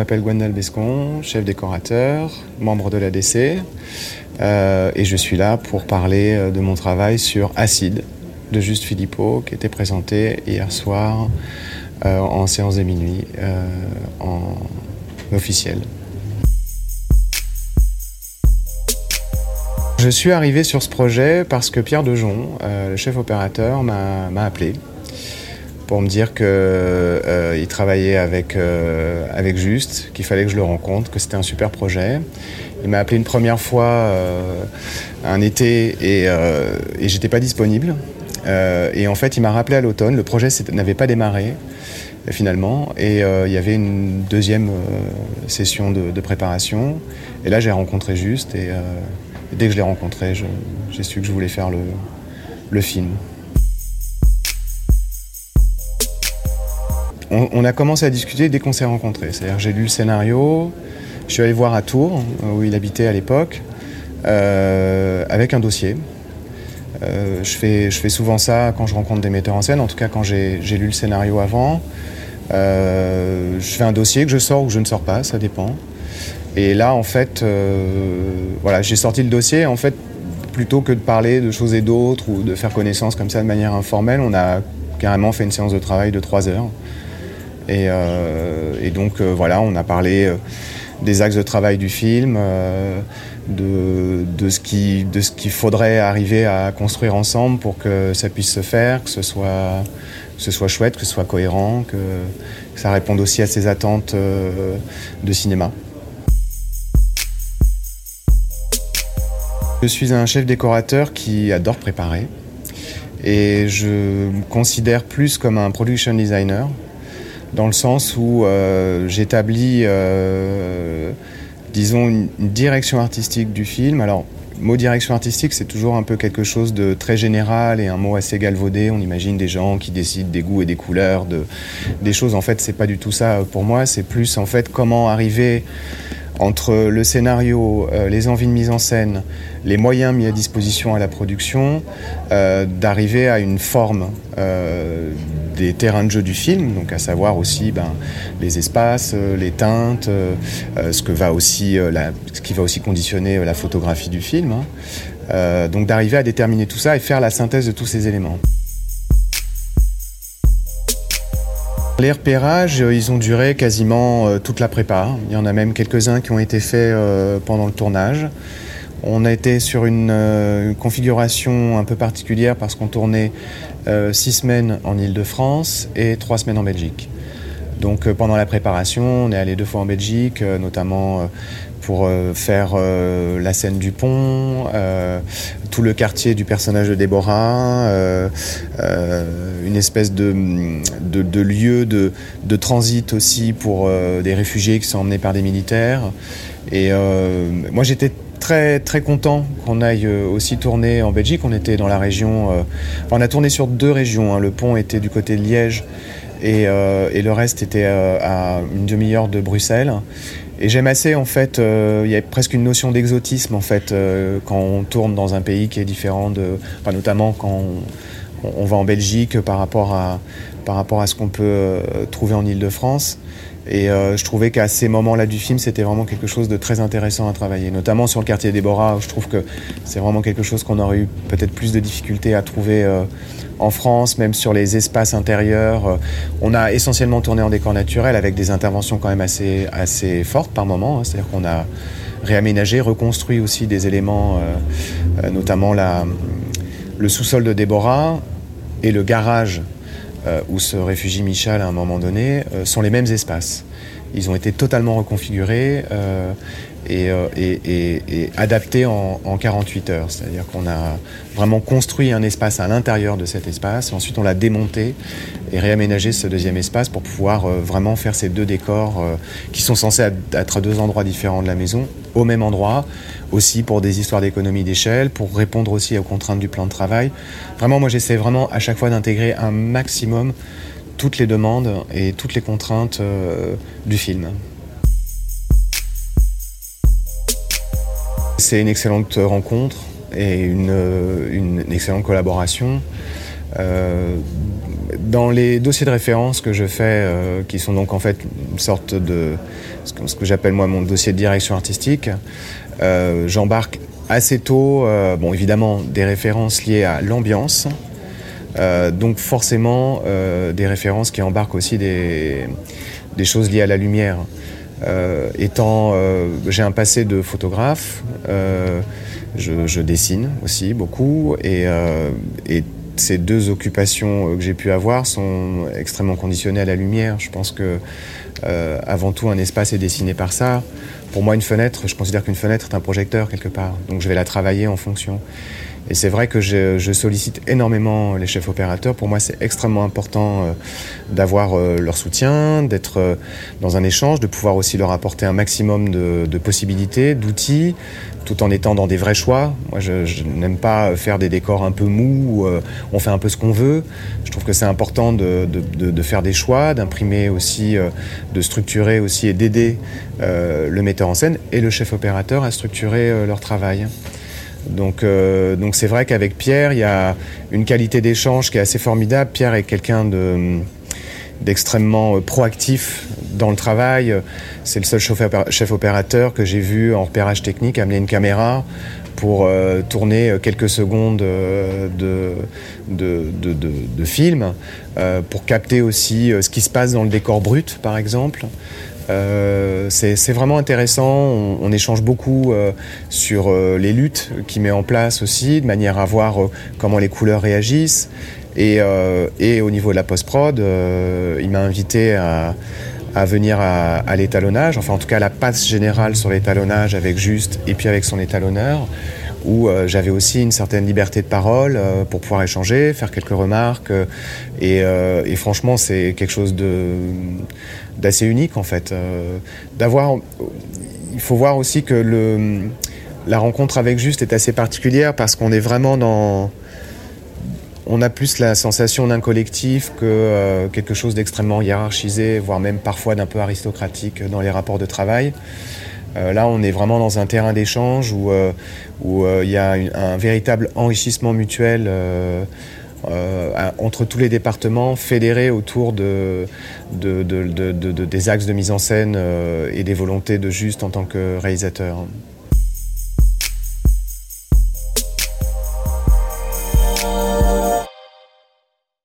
m'appelle Gwendal Bescon, chef décorateur, membre de l'ADC, et je suis là pour parler de mon travail sur Acide de Juste Philippot, qui était présenté hier soir en séance de minuit en officiel. Je suis arrivé sur ce projet parce que Pierre Dejon, le chef opérateur, m'a appelé pour me dire qu'il euh, travaillait avec, euh, avec Juste, qu'il fallait que je le rencontre, que c'était un super projet. Il m'a appelé une première fois euh, un été et, et j'étais pas disponible. et en fait, il m'a rappelé à l'automne. Le projet n'avait pas démarré finalement. Et il y avait une deuxième session de, préparation. Et là, j'ai rencontré Juste. Et, dès que je l'ai rencontré, j'ai su que je voulais faire le, le film. On, a commencé à discuter dès qu'on s'est rencontrés. C'est-à-dire j'ai lu le scénario, je suis allé voir à Tours, où il habitait à l'époque, euh, avec un dossier. Euh, je, fais, je fais souvent ça quand je rencontre des metteurs en scène, en tout cas quand j'ai lu le scénario avant. Euh, je fais un dossier que je sors ou je ne sors pas, ça dépend. Et là, en fait, voilà, j'ai sorti le dossier. En fait, plutôt que de parler de choses et d'autres ou de faire connaissance comme ça de manière informelle, on a carrément fait une séance de travail de trois heures. Euh, et, donc euh, voilà, on a parlé euh, des axes de travail du film, de, ce qu'il faudrait arriver à construire ensemble pour que ça puisse se faire, que ce soit, ce soit chouette, que ce soit cohérent, que, ça réponde aussi à ses attentes de cinéma. Je suis un chef décorateur qui adore préparer et je me considère plus comme un production designer dans le sens où euh, j'établis, euh, disons, une, direction artistique du film. Alors, mot direction artistique, c'est toujours un peu quelque chose de très général et un mot assez galvaudé. On imagine des gens qui décident des goûts et des couleurs, de, des choses. En fait, c'est pas du tout ça pour moi. C'est plus, en fait, comment arriver entre le scénario, euh, les envies de mise en scène, les moyens mis à disposition à la production, euh, d'arriver à une forme euh, des terrains de jeu du film, donc à savoir aussi ben, les espaces, les teintes, ce, que va aussi, ce qui va aussi conditionner la photographie du film. Hein. donc d'arriver à déterminer tout ça et faire la synthèse de tous ces éléments. Les repérages, euh, ils ont duré quasiment euh, toute la prépa. Il y en a même quelques-uns qui ont été faits euh, pendant le tournage. On a été sur une, configuration un peu particulière parce qu'on tournait six semaines en Ile-de-France et trois semaines en Belgique. Donc pendant la préparation, on est allé deux fois en Belgique, notamment pour euh, faire euh, la scène du pont, euh, tout le quartier du personnage de Déborah, une espèce de, lieu de, transit aussi pour des réfugiés qui sont emmenés par des militaires. Et moi j'étais très très content qu'on aille aussi tourner en Belgique. On était dans la région, on a tourné sur deux régions. Hein. Le pont était du côté de Liège et, et le reste était à une demi-heure de Bruxelles. Et j'aime assez, en fait, euh, il y a presque une notion d'exotisme, en fait, euh, quand on tourne dans un pays qui est différent de. Enfin, notamment quand va en Belgique par rapport à, par rapport à ce qu'on peut euh, trouver en Ile-de-France. Et je trouvais qu'à ces moments-là du film, c'était vraiment quelque chose de très intéressant à travailler, notamment sur le quartier Déborah, où je trouve que c'est vraiment quelque chose qu'on aurait eu peut-être plus de difficultés à trouver en France, même sur les espaces intérieurs. Euh, on a essentiellement tourné en décor naturel avec des interventions quand même assez, assez fortes par moment. Hein. C'est-à-dire qu'on a réaménagé, reconstruit aussi des éléments, euh, euh, notamment la, le sous-sol de Déborah et le garage où se réfugie Michel à un moment donné, sont les mêmes espaces. Ils ont été totalement reconfigurés euh, et, adapté en, 48 heures. C'est-à-dire qu'on a vraiment construit un espace à l'intérieur de cet espace, ensuite on l'a démonté et réaménagé ce deuxième espace pour pouvoir euh, vraiment faire ces deux décors euh, qui sont censés être à deux endroits différents de la maison, au même endroit, aussi pour des histoires d'économie d'échelle, pour répondre aussi aux contraintes du plan de travail. Vraiment, moi j'essaie vraiment à chaque fois d'intégrer un maximum toutes les demandes et toutes les contraintes du film. C'est une excellente rencontre et une, excellente collaboration. Euh, dans les dossiers de référence que je fais, qui sont donc en fait une sorte de ce que, j'appelle moi mon dossier de direction artistique, j'embarque assez tôt, bon évidemment des références liées à l'ambiance, donc forcément des références qui embarquent aussi des, choses liées à la lumière. Euh, étant, euh, j'ai un passé de photographe, euh, je, dessine aussi beaucoup, et, ces deux occupations que j'ai pu avoir sont extrêmement conditionnées à la lumière. Je pense que avant tout, un espace est dessiné par ça. Pour moi, une fenêtre, je considère qu'une fenêtre est un projecteur quelque part, donc je vais la travailler en fonction. Et c'est vrai que je, sollicite énormément les chefs opérateurs. Pour moi, c'est extrêmement important euh, d'avoir euh, leur soutien, d'être euh, dans un échange, de pouvoir aussi leur apporter un maximum de, possibilités, d'outils, tout en étant dans des vrais choix. Moi, je, n'aime pas faire des décors un peu mous où on fait un peu ce qu'on veut. Je trouve que c'est important de, faire des choix, d'imprimer aussi, de structurer aussi et d'aider le metteur en scène et le chef opérateur à structurer leur travail. Donc, euh, donc c'est vrai qu'avec Pierre, il y a une qualité d'échange qui est assez formidable. Pierre est quelqu'un d'extrêmement euh, proactif dans le travail. C'est le seul chef opérateur que j'ai vu en repérage technique amener une caméra pour euh, tourner quelques secondes de, de, film, pour capter aussi ce qui se passe dans le décor brut, par exemple. Euh, c'est vraiment intéressant. On, échange beaucoup euh, sur euh, les luttes qu'il met en place aussi, de manière à voir comment les couleurs réagissent. Et, au niveau de la post-prod, il m'a invité à, venir à, l'étalonnage, enfin en tout cas la passe générale sur l'étalonnage avec Juste et puis avec son étalonneur où j'avais aussi une certaine liberté de parole pour pouvoir échanger, faire quelques remarques. et, franchement, c'est quelque chose d'assez unique en fait. Euh, d'avoir, il faut voir aussi que la rencontre avec Juste est assez particulière parce qu'on est vraiment dans, on a plus la sensation d'un collectif que euh, quelque chose d'extrêmement hiérarchisé, voire même parfois d'un peu aristocratique dans les rapports de travail. Euh, là, on est vraiment dans un terrain d'échange où où il y a un véritable enrichissement mutuel euh, entre tous les départements fédérés autour de, des axes de mise en scène euh, et des volontés de Juste en tant que réalisateur.